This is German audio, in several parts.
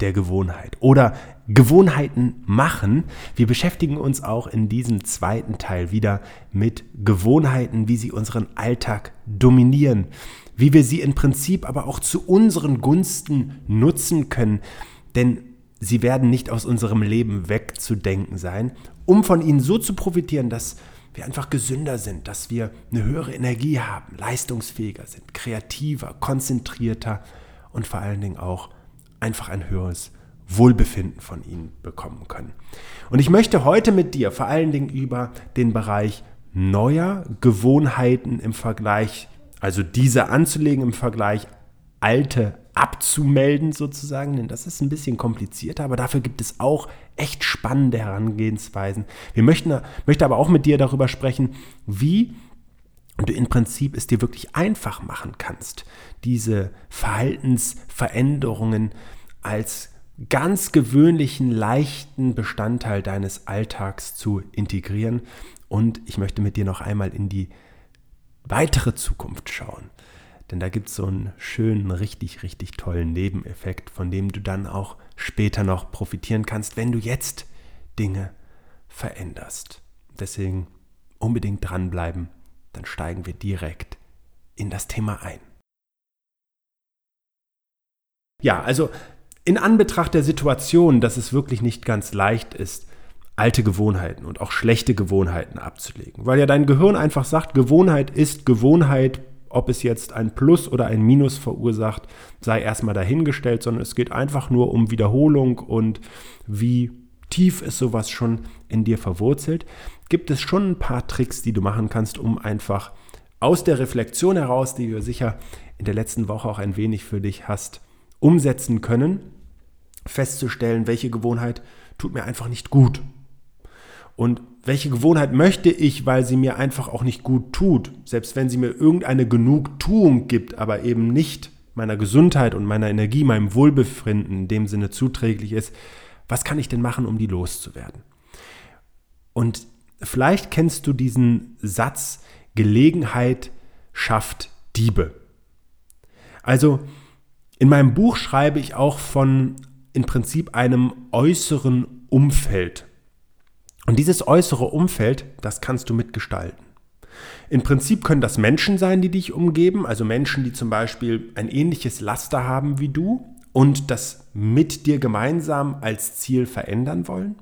der Gewohnheit oder Gewohnheiten machen. Wir beschäftigen uns auch in diesem zweiten Teil wieder mit Gewohnheiten, wie sie unseren Alltag dominieren, wie wir sie im Prinzip aber auch zu unseren Gunsten nutzen können, denn sie werden nicht aus unserem Leben wegzudenken sein, um von ihnen so zu profitieren, dass wir einfach gesünder sind, dass wir eine höhere Energie haben, leistungsfähiger sind, kreativer, konzentrierter und vor allen Dingen auch einfach ein höheres Wohlbefinden von ihnen bekommen können. Und ich möchte heute mit dir vor allen Dingen über den Bereich neuer Gewohnheiten im Vergleich, also diese anzulegen im Vergleich alte abzumelden sozusagen, denn das ist ein bisschen komplizierter, aber dafür gibt es auch echt spannende Herangehensweisen. Wir möchten möchte aber auch mit dir darüber sprechen, wie du im Prinzip es dir wirklich einfach machen kannst, diese Verhaltensveränderungen als ganz gewöhnlichen, leichten Bestandteil deines Alltags zu integrieren. Und ich möchte mit dir noch einmal in die weitere Zukunft schauen. Denn da gibt es so einen schönen, richtig, richtig tollen Nebeneffekt, von dem du dann auch später noch profitieren kannst, wenn du jetzt Dinge veränderst. Deswegen unbedingt dranbleiben, dann steigen wir direkt in das Thema ein. Ja, also in Anbetracht der Situation, dass es wirklich nicht ganz leicht ist, alte Gewohnheiten und auch schlechte Gewohnheiten abzulegen, weil ja dein Gehirn einfach sagt, Gewohnheit ist Gewohnheit, ob es jetzt ein Plus oder ein Minus verursacht, sei erstmal dahingestellt, sondern es geht einfach nur um Wiederholung und wie tief ist sowas schon in dir verwurzelt. Gibt es schon ein paar Tricks, die du machen kannst, um einfach aus der Reflexion heraus, die du sicher in der letzten Woche auch ein wenig für dich hast, umsetzen können, festzustellen, welche Gewohnheit tut mir einfach nicht gut. Und welche Gewohnheit möchte ich, weil sie mir einfach auch nicht gut tut, selbst wenn sie mir irgendeine Genugtuung gibt, aber eben nicht meiner Gesundheit und meiner Energie, meinem Wohlbefinden in dem Sinne zuträglich ist, was kann ich denn machen, um die loszuwerden? Und vielleicht kennst du diesen Satz, Gelegenheit schafft Diebe. Also in meinem Buch schreibe ich auch von im Prinzip einem äußeren Umfeld. Und dieses äußere Umfeld, das kannst du mitgestalten. Im Prinzip können das Menschen sein, die dich umgeben, also Menschen, die zum Beispiel ein ähnliches Laster haben wie du und das mit dir gemeinsam als Ziel verändern wollen.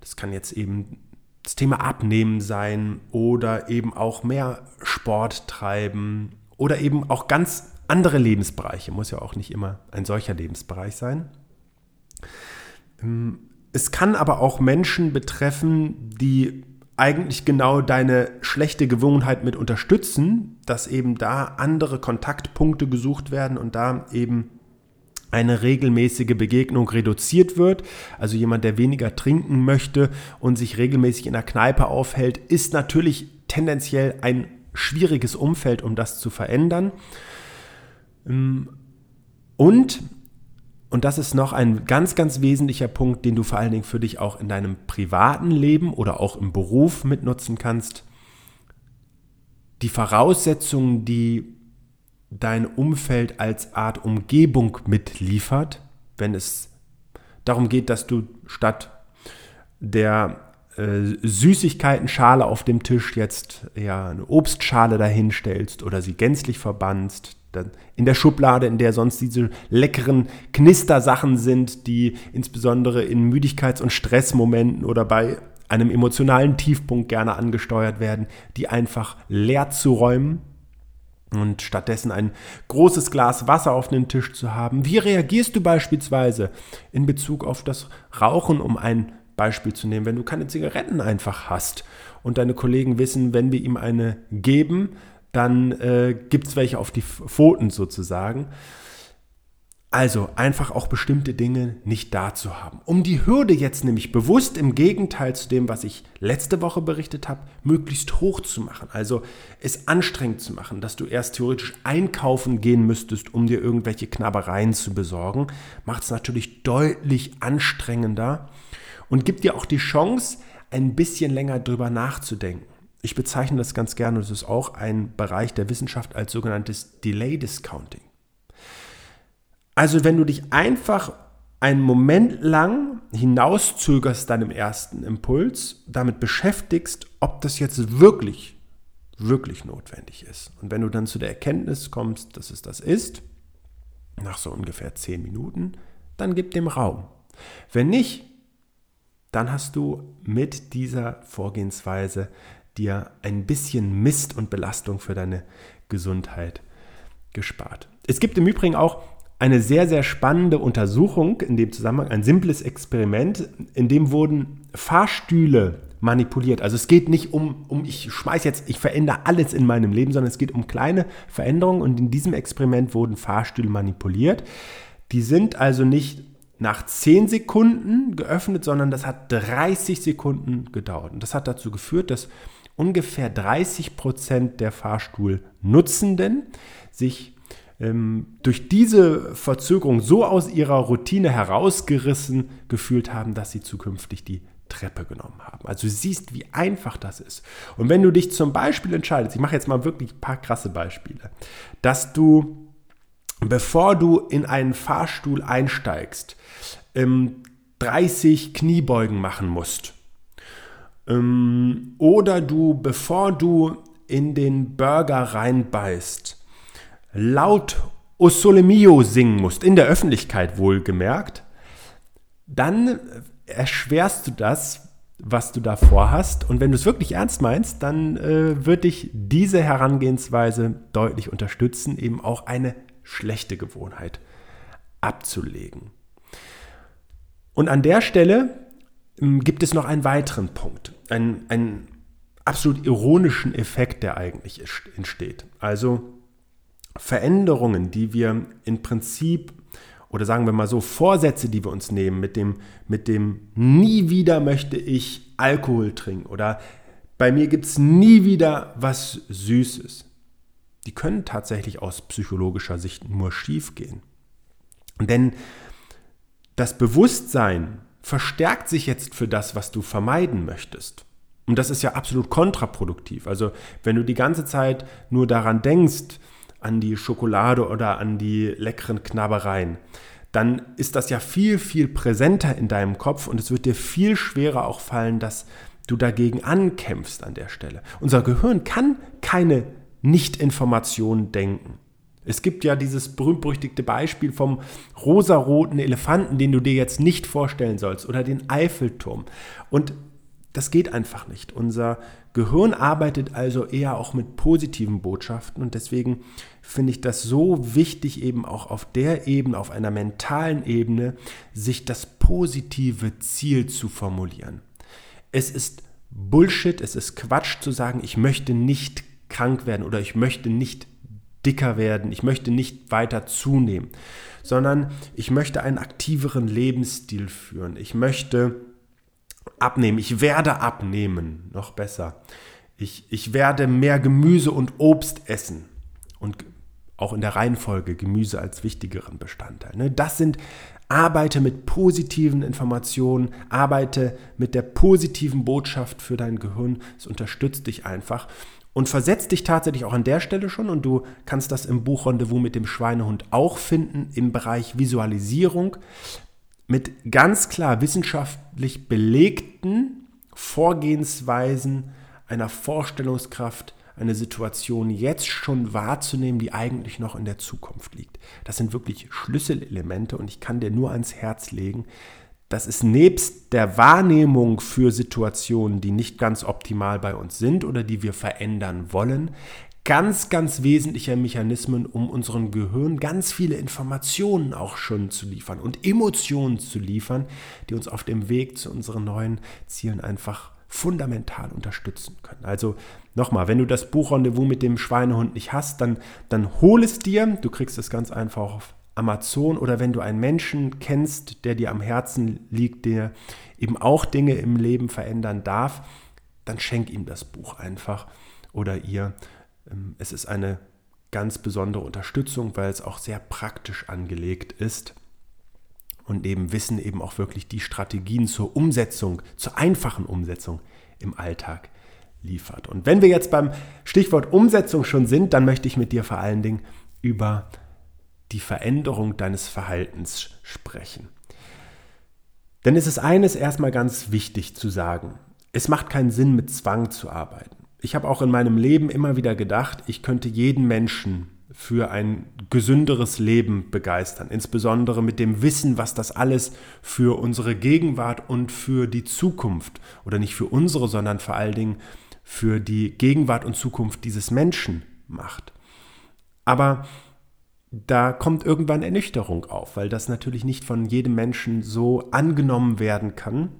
Das kann jetzt eben das Thema Abnehmen sein oder eben auch mehr Sport treiben oder eben auch ganz andere Lebensbereiche. Muss ja auch nicht immer ein solcher Lebensbereich sein. Ähm, es kann aber auch Menschen betreffen, die eigentlich genau deine schlechte Gewohnheit mit unterstützen, dass eben da andere Kontaktpunkte gesucht werden und da eben eine regelmäßige Begegnung reduziert wird. Also jemand, der weniger trinken möchte und sich regelmäßig in der Kneipe aufhält, ist natürlich tendenziell ein schwieriges Umfeld, um das zu verändern. Und und das ist noch ein ganz, ganz wesentlicher Punkt, den du vor allen Dingen für dich auch in deinem privaten Leben oder auch im Beruf mitnutzen kannst. Die Voraussetzungen, die dein Umfeld als Art Umgebung mitliefert, wenn es darum geht, dass du statt der äh, Süßigkeitenschale auf dem Tisch jetzt ja eine Obstschale dahinstellst oder sie gänzlich verbannst, in der Schublade, in der sonst diese leckeren Knistersachen sind, die insbesondere in Müdigkeits- und Stressmomenten oder bei einem emotionalen Tiefpunkt gerne angesteuert werden, die einfach leer zu räumen und stattdessen ein großes Glas Wasser auf den Tisch zu haben. Wie reagierst du beispielsweise in Bezug auf das Rauchen, um ein Beispiel zu nehmen, wenn du keine Zigaretten einfach hast und deine Kollegen wissen, wenn wir ihm eine geben, dann äh, gibt es welche auf die Pfoten sozusagen. Also einfach auch bestimmte Dinge nicht da zu haben. Um die Hürde jetzt nämlich bewusst im Gegenteil zu dem, was ich letzte Woche berichtet habe, möglichst hoch zu machen. Also es anstrengend zu machen, dass du erst theoretisch einkaufen gehen müsstest, um dir irgendwelche Knabbereien zu besorgen, macht es natürlich deutlich anstrengender und gibt dir auch die Chance, ein bisschen länger drüber nachzudenken. Ich bezeichne das ganz gerne, das ist auch ein Bereich der Wissenschaft als sogenanntes Delay Discounting. Also wenn du dich einfach einen Moment lang hinauszögerst deinem ersten Impuls, damit beschäftigst, ob das jetzt wirklich, wirklich notwendig ist. Und wenn du dann zu der Erkenntnis kommst, dass es das ist, nach so ungefähr zehn Minuten, dann gib dem Raum. Wenn nicht, dann hast du mit dieser Vorgehensweise dir ein bisschen Mist und Belastung für deine Gesundheit gespart. Es gibt im Übrigen auch eine sehr, sehr spannende Untersuchung in dem Zusammenhang, ein simples Experiment, in dem wurden Fahrstühle manipuliert. Also es geht nicht um, um ich schmeiße jetzt, ich verändere alles in meinem Leben, sondern es geht um kleine Veränderungen und in diesem Experiment wurden Fahrstühle manipuliert. Die sind also nicht nach 10 Sekunden geöffnet, sondern das hat 30 Sekunden gedauert. Und das hat dazu geführt, dass ungefähr 30 Prozent der Fahrstuhlnutzenden sich durch diese Verzögerung so aus ihrer Routine herausgerissen gefühlt haben, dass sie zukünftig die Treppe genommen haben. Also du siehst, wie einfach das ist. Und wenn du dich zum Beispiel entscheidest, ich mache jetzt mal wirklich ein paar krasse Beispiele, dass du, bevor du in einen Fahrstuhl einsteigst, 30 ähm, Kniebeugen machen musst. Ähm, oder du, bevor du in den Burger reinbeißt, laut O Sole Mio singen musst, in der Öffentlichkeit wohlgemerkt, dann erschwerst du das, was du da vorhast. Und wenn du es wirklich ernst meinst, dann äh, wird dich diese Herangehensweise deutlich unterstützen, eben auch eine schlechte Gewohnheit abzulegen. Und an der Stelle ähm, gibt es noch einen weiteren Punkt, einen, einen absolut ironischen Effekt, der eigentlich entsteht. Also Veränderungen, die wir im Prinzip oder sagen wir mal so Vorsätze, die wir uns nehmen mit dem, mit dem nie wieder möchte ich Alkohol trinken oder bei mir gibt es nie wieder was Süßes. Die können tatsächlich aus psychologischer Sicht nur schief gehen. Denn das Bewusstsein verstärkt sich jetzt für das, was du vermeiden möchtest. Und das ist ja absolut kontraproduktiv. Also wenn du die ganze Zeit nur daran denkst, an die Schokolade oder an die leckeren Knabbereien, dann ist das ja viel, viel präsenter in deinem Kopf und es wird dir viel schwerer auch fallen, dass du dagegen ankämpfst an der Stelle. Unser Gehirn kann keine Nicht-Informationen denken. Es gibt ja dieses berühmt-berüchtigte Beispiel vom rosaroten Elefanten, den du dir jetzt nicht vorstellen sollst, oder den Eiffelturm. Und das geht einfach nicht. Unser Gehirn arbeitet also eher auch mit positiven Botschaften und deswegen finde ich das so wichtig, eben auch auf der Ebene, auf einer mentalen Ebene, sich das positive Ziel zu formulieren. Es ist Bullshit, es ist Quatsch zu sagen, ich möchte nicht krank werden oder ich möchte nicht dicker werden, ich möchte nicht weiter zunehmen, sondern ich möchte einen aktiveren Lebensstil führen. Ich möchte abnehmen, ich werde abnehmen, noch besser. Ich, ich werde mehr Gemüse und Obst essen und auch in der Reihenfolge Gemüse als wichtigeren Bestandteil. Ne? Das sind Arbeite mit positiven Informationen, arbeite mit der positiven Botschaft für dein Gehirn. Es unterstützt dich einfach und versetzt dich tatsächlich auch an der Stelle schon und du kannst das im Buch Rendezvous mit dem Schweinehund auch finden im Bereich Visualisierung mit ganz klar wissenschaftlich belegten Vorgehensweisen einer Vorstellungskraft, eine Situation jetzt schon wahrzunehmen, die eigentlich noch in der Zukunft liegt. Das sind wirklich Schlüsselelemente und ich kann dir nur ans Herz legen, dass es nebst der Wahrnehmung für Situationen, die nicht ganz optimal bei uns sind oder die wir verändern wollen, ganz, ganz wesentlicher Mechanismen, um unserem Gehirn ganz viele Informationen auch schon zu liefern und Emotionen zu liefern, die uns auf dem Weg zu unseren neuen Zielen einfach fundamental unterstützen können. Also nochmal, wenn du das Buch Rendezvous mit dem Schweinehund nicht hast, dann, dann hol es dir. Du kriegst es ganz einfach auf Amazon oder wenn du einen Menschen kennst, der dir am Herzen liegt, der eben auch Dinge im Leben verändern darf, dann schenk ihm das Buch einfach oder ihr es ist eine ganz besondere Unterstützung, weil es auch sehr praktisch angelegt ist und neben Wissen eben auch wirklich die Strategien zur Umsetzung, zur einfachen Umsetzung im Alltag liefert. Und wenn wir jetzt beim Stichwort Umsetzung schon sind, dann möchte ich mit dir vor allen Dingen über die Veränderung deines Verhaltens sprechen. Denn es ist eines erstmal ganz wichtig zu sagen. Es macht keinen Sinn, mit Zwang zu arbeiten. Ich habe auch in meinem Leben immer wieder gedacht, ich könnte jeden Menschen für ein gesünderes Leben begeistern, insbesondere mit dem Wissen, was das alles für unsere Gegenwart und für die Zukunft oder nicht für unsere, sondern vor allen Dingen für die Gegenwart und Zukunft dieses Menschen macht. Aber da kommt irgendwann Ernüchterung auf, weil das natürlich nicht von jedem Menschen so angenommen werden kann.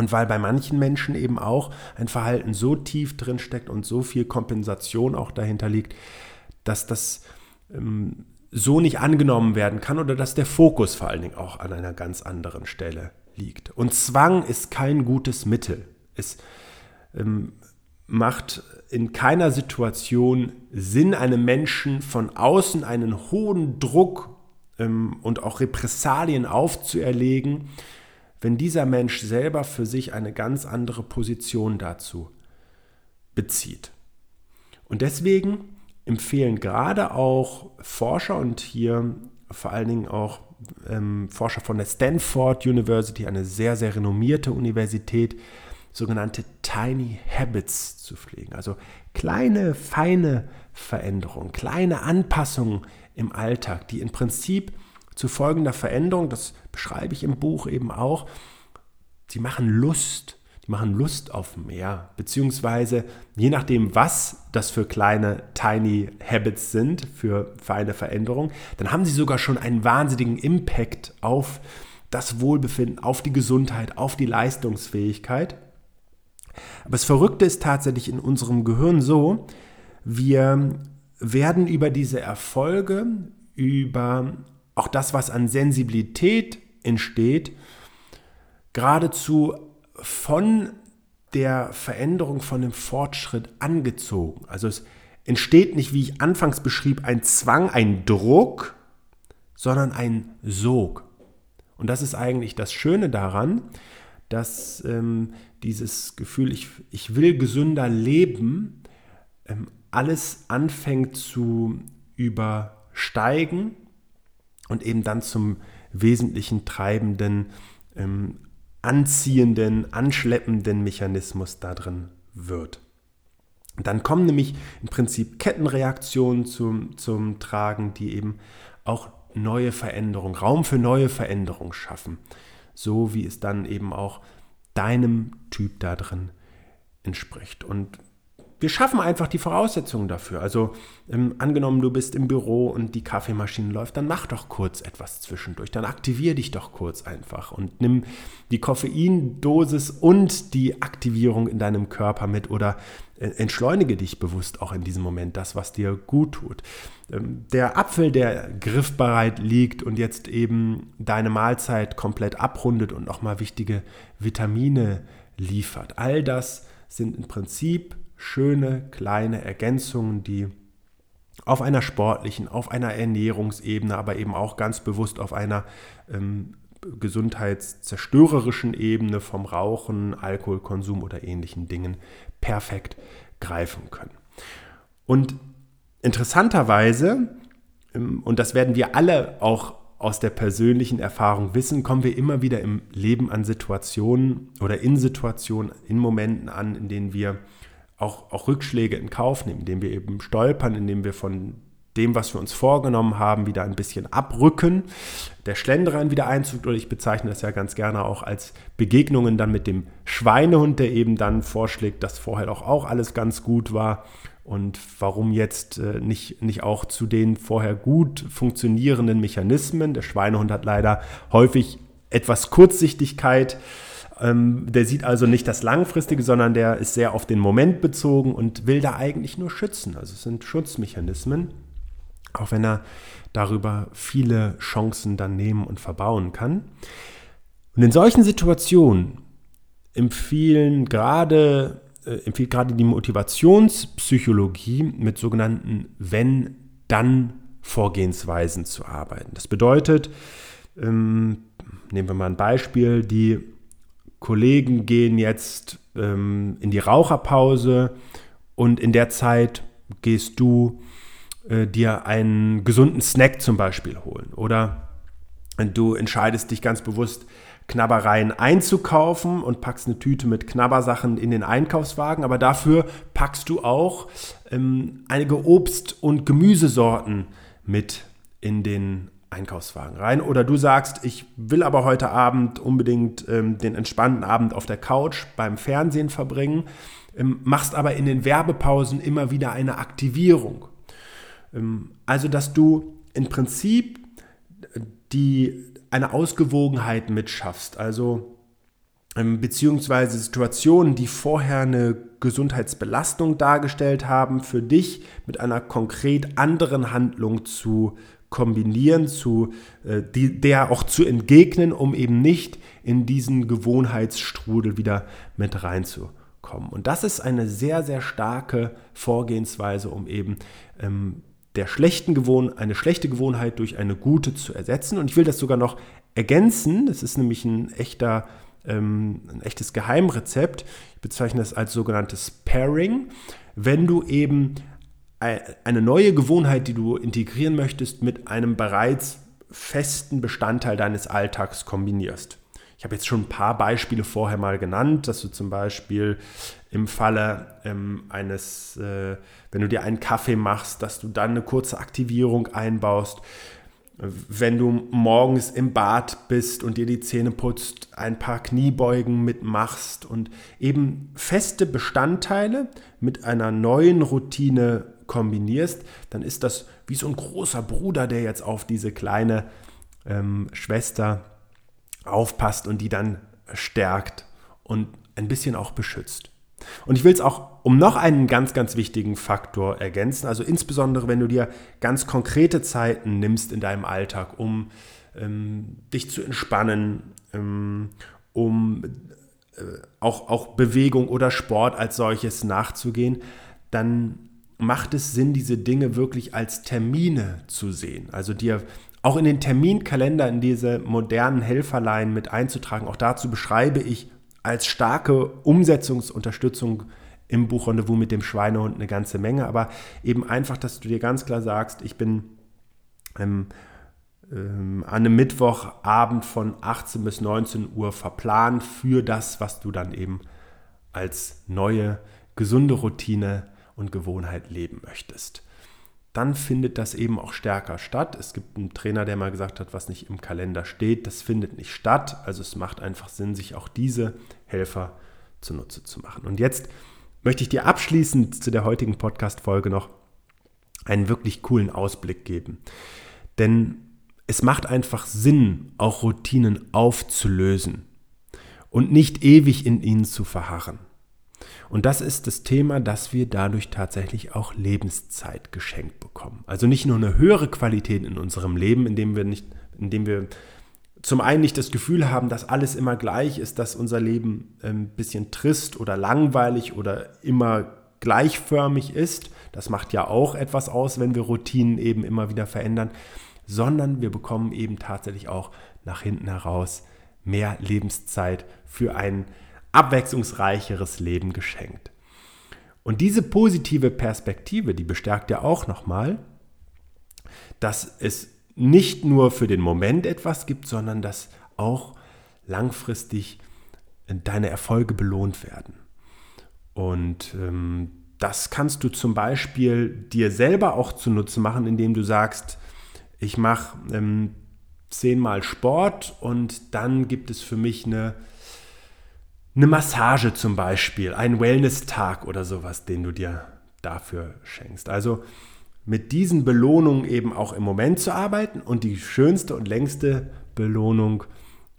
Und weil bei manchen Menschen eben auch ein Verhalten so tief drin steckt und so viel Kompensation auch dahinter liegt, dass das ähm, so nicht angenommen werden kann oder dass der Fokus vor allen Dingen auch an einer ganz anderen Stelle liegt. Und Zwang ist kein gutes Mittel. Es ähm, macht in keiner Situation Sinn, einem Menschen von außen einen hohen Druck ähm, und auch Repressalien aufzuerlegen, wenn dieser Mensch selber für sich eine ganz andere Position dazu bezieht. Und deswegen empfehlen gerade auch Forscher und hier vor allen Dingen auch ähm, Forscher von der Stanford University, eine sehr, sehr renommierte Universität, sogenannte Tiny Habits zu pflegen. Also kleine, feine Veränderungen, kleine Anpassungen im Alltag, die im Prinzip zu folgender Veränderung, das beschreibe ich im Buch eben auch, sie machen Lust, die machen Lust auf mehr, beziehungsweise je nachdem, was das für kleine Tiny Habits sind, für feine Veränderungen, dann haben sie sogar schon einen wahnsinnigen Impact auf das Wohlbefinden, auf die Gesundheit, auf die Leistungsfähigkeit. Aber das Verrückte ist tatsächlich in unserem Gehirn so, wir werden über diese Erfolge, über auch das, was an Sensibilität entsteht, geradezu von der Veränderung, von dem Fortschritt angezogen. Also es entsteht nicht, wie ich anfangs beschrieb, ein Zwang, ein Druck, sondern ein Sog. Und das ist eigentlich das Schöne daran, dass ähm, dieses Gefühl, ich, ich will gesünder leben, ähm, alles anfängt zu übersteigen und eben dann zum wesentlichen treibenden, ähm, anziehenden, anschleppenden Mechanismus da drin wird. dann kommen nämlich im Prinzip Kettenreaktionen zum, zum Tragen, die eben auch neue Veränderungen, Raum für neue Veränderungen schaffen so wie es dann eben auch deinem Typ da drin entspricht. Und wir schaffen einfach die Voraussetzungen dafür. Also ähm, angenommen, du bist im Büro und die Kaffeemaschine läuft, dann mach doch kurz etwas zwischendurch. Dann aktivier dich doch kurz einfach und nimm die Koffeindosis und die Aktivierung in deinem Körper mit oder äh, entschleunige dich bewusst auch in diesem Moment, das, was dir gut tut. Ähm, der Apfel, der griffbereit liegt und jetzt eben deine Mahlzeit komplett abrundet und nochmal wichtige Vitamine liefert. All das sind im Prinzip schöne kleine Ergänzungen, die auf einer sportlichen, auf einer Ernährungsebene, aber eben auch ganz bewusst auf einer ähm, gesundheitszerstörerischen Ebene vom Rauchen, Alkoholkonsum oder ähnlichen Dingen perfekt greifen können. Und interessanterweise, ähm, und das werden wir alle auch aus der persönlichen Erfahrung wissen, kommen wir immer wieder im Leben an Situationen oder in Situationen, in Momenten an, in denen wir auch, auch Rückschläge in Kauf nehmen, indem wir eben stolpern, indem wir von dem, was wir uns vorgenommen haben, wieder ein bisschen abrücken, der Schlenderein wieder Einzug, oder ich bezeichne das ja ganz gerne auch als Begegnungen dann mit dem Schweinehund, der eben dann vorschlägt, dass vorher doch auch alles ganz gut war. Und warum jetzt äh, nicht, nicht auch zu den vorher gut funktionierenden Mechanismen. Der Schweinehund hat leider häufig etwas Kurzsichtigkeit der sieht also nicht das Langfristige, sondern der ist sehr auf den Moment bezogen und will da eigentlich nur schützen. Also es sind Schutzmechanismen, auch wenn er darüber viele Chancen dann nehmen und verbauen kann. Und in solchen Situationen empfehlen gerade, äh, empfiehlt gerade die Motivationspsychologie mit sogenannten Wenn-Dann-Vorgehensweisen zu arbeiten. Das bedeutet, ähm, nehmen wir mal ein Beispiel, die Kollegen gehen jetzt ähm, in die Raucherpause und in der Zeit gehst du äh, dir einen gesunden Snack zum Beispiel holen. Oder du entscheidest dich ganz bewusst, Knabbereien einzukaufen und packst eine Tüte mit Knabbersachen in den Einkaufswagen, aber dafür packst du auch ähm, einige Obst- und Gemüsesorten mit in den Einkaufswagen rein. Oder du sagst, ich will aber heute Abend unbedingt ähm, den entspannten Abend auf der Couch beim Fernsehen verbringen, ähm, machst aber in den Werbepausen immer wieder eine Aktivierung. Ähm, also, dass du im Prinzip die, eine Ausgewogenheit mitschaffst. Also ähm, beziehungsweise Situationen, die vorher eine Gesundheitsbelastung dargestellt haben, für dich mit einer konkret anderen Handlung zu kombinieren, zu, äh, die, der auch zu entgegnen, um eben nicht in diesen Gewohnheitsstrudel wieder mit reinzukommen. Und das ist eine sehr, sehr starke Vorgehensweise, um eben ähm, der schlechten Gewohn eine schlechte Gewohnheit durch eine gute zu ersetzen. Und ich will das sogar noch ergänzen. Das ist nämlich ein echter ähm, ein echtes Geheimrezept. Ich bezeichne das als sogenanntes Pairing. Wenn du eben eine neue Gewohnheit, die du integrieren möchtest, mit einem bereits festen Bestandteil deines Alltags kombinierst. Ich habe jetzt schon ein paar Beispiele vorher mal genannt, dass du zum Beispiel im Falle ähm, eines, äh, wenn du dir einen Kaffee machst, dass du dann eine kurze Aktivierung einbaust. Wenn du morgens im Bad bist und dir die Zähne putzt, ein paar Kniebeugen mitmachst und eben feste Bestandteile mit einer neuen Routine kombinierst, dann ist das wie so ein großer Bruder, der jetzt auf diese kleine ähm, Schwester aufpasst und die dann stärkt und ein bisschen auch beschützt. Und ich will es auch um noch einen ganz, ganz wichtigen Faktor ergänzen, also insbesondere wenn du dir ganz konkrete Zeiten nimmst in deinem Alltag, um ähm, dich zu entspannen, ähm, um äh, auch, auch Bewegung oder Sport als solches nachzugehen, dann macht es Sinn, diese Dinge wirklich als Termine zu sehen. Also dir auch in den Terminkalender in diese modernen Helferlein mit einzutragen. Auch dazu beschreibe ich als starke Umsetzungsunterstützung im Buch Rendezvous mit dem Schweinehund eine ganze Menge. Aber eben einfach, dass du dir ganz klar sagst, ich bin ähm, ähm, an einem Mittwochabend von 18 bis 19 Uhr verplant für das, was du dann eben als neue, gesunde Routine und Gewohnheit leben möchtest. Dann findet das eben auch stärker statt. Es gibt einen Trainer, der mal gesagt hat, was nicht im Kalender steht, das findet nicht statt. Also es macht einfach Sinn, sich auch diese Helfer zunutze zu machen. Und jetzt möchte ich dir abschließend zu der heutigen Podcast-Folge noch einen wirklich coolen Ausblick geben. Denn es macht einfach Sinn, auch Routinen aufzulösen und nicht ewig in ihnen zu verharren. Und das ist das Thema, dass wir dadurch tatsächlich auch Lebenszeit geschenkt bekommen. Also nicht nur eine höhere Qualität in unserem Leben, indem wir nicht, indem wir zum einen nicht das Gefühl haben, dass alles immer gleich ist, dass unser Leben ein ähm, bisschen trist oder langweilig oder immer gleichförmig ist. Das macht ja auch etwas aus, wenn wir Routinen eben immer wieder verändern, sondern wir bekommen eben tatsächlich auch nach hinten heraus mehr Lebenszeit für ein abwechslungsreicheres Leben geschenkt. Und diese positive Perspektive, die bestärkt ja auch nochmal, dass es nicht nur für den Moment etwas gibt, sondern dass auch langfristig deine Erfolge belohnt werden. Und ähm, das kannst du zum Beispiel dir selber auch zunutze machen, indem du sagst, ich mache ähm, zehnmal Sport und dann gibt es für mich eine eine Massage zum Beispiel, ein Wellness-Tag oder sowas, den du dir dafür schenkst. Also mit diesen Belohnungen eben auch im Moment zu arbeiten und die schönste und längste Belohnung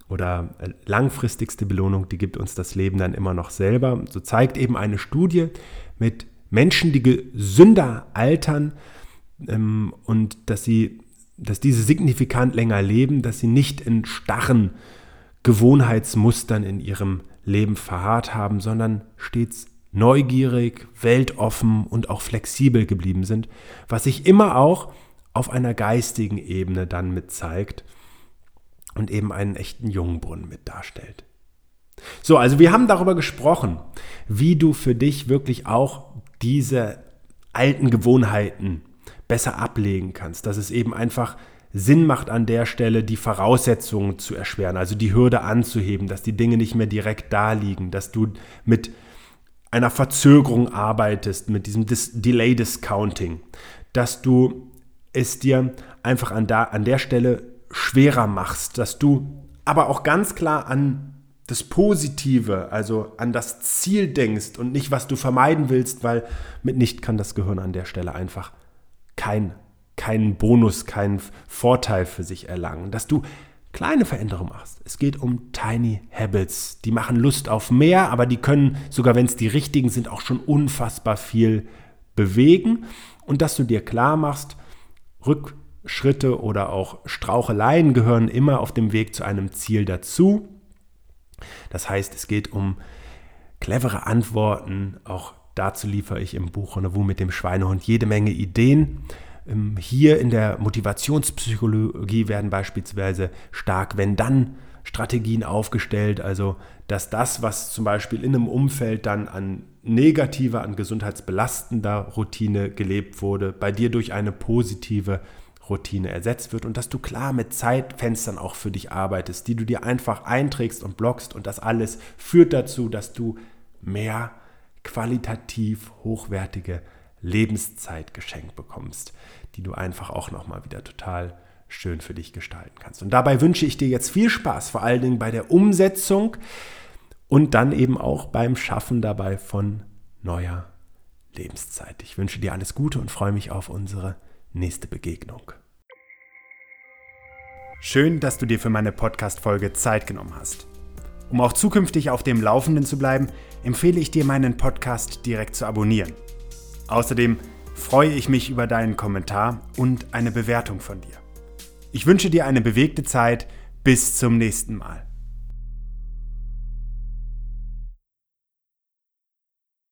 oder äh, langfristigste Belohnung, die gibt uns das Leben dann immer noch selber. So zeigt eben eine Studie mit Menschen, die gesünder altern ähm, und dass sie, dass diese signifikant länger leben, dass sie nicht in starren Gewohnheitsmustern in ihrem Leben verharrt haben, sondern stets neugierig, weltoffen und auch flexibel geblieben sind, was sich immer auch auf einer geistigen Ebene dann mit zeigt und eben einen echten Jungbrunnen mit darstellt. So, also wir haben darüber gesprochen, wie du für dich wirklich auch diese alten Gewohnheiten besser ablegen kannst, dass es eben einfach Sinn macht an der Stelle, die Voraussetzungen zu erschweren, also die Hürde anzuheben, dass die Dinge nicht mehr direkt da liegen, dass du mit einer Verzögerung arbeitest, mit diesem Dis Delay Discounting, dass du es dir einfach an, da, an der Stelle schwerer machst, dass du aber auch ganz klar an das Positive, also an das Ziel denkst und nicht, was du vermeiden willst, weil mitnicht kann das Gehirn an der Stelle einfach kein, keinen Bonus, keinen Vorteil für sich erlangen. Dass du kleine Veränderungen machst. Es geht um Tiny Habits. Die machen Lust auf mehr, aber die können, sogar wenn es die richtigen sind, auch schon unfassbar viel bewegen. Und dass du dir klar machst, Rückschritte oder auch Straucheleien gehören immer auf dem Weg zu einem Ziel dazu. Das heißt, es geht um clevere Antworten. Auch dazu liefere ich im Buch Rendezvous mit dem Schweinehund jede Menge Ideen. Ähm, hier in der Motivationspsychologie werden beispielsweise stark, wenn dann Strategien aufgestellt, also dass das, was zum Beispiel in einem Umfeld dann an negativer, an gesundheitsbelastender Routine gelebt wurde, bei dir durch eine positive Routine ersetzt wird und dass du klar mit Zeitfenstern auch für dich arbeitest, die du dir einfach einträgst und blockst und das alles führt dazu, dass du mehr qualitativ hochwertige Lebenszeit geschenkt bekommst, die du einfach auch nochmal wieder total schön für dich gestalten kannst. Und dabei wünsche ich dir jetzt viel Spaß, vor allen Dingen bei der Umsetzung und dann eben auch beim Schaffen dabei von neuer Lebenszeit. Ich wünsche dir alles Gute und freue mich auf unsere nächste Begegnung. Schön, dass du dir für meine Podcast-Folge Zeit genommen hast. Um auch zukünftig auf dem Laufenden zu bleiben, empfehle ich dir, meinen Podcast direkt zu abonnieren. Außerdem freue ich mich über deinen Kommentar und eine Bewertung von dir. Ich wünsche dir eine bewegte Zeit. Bis zum nächsten Mal.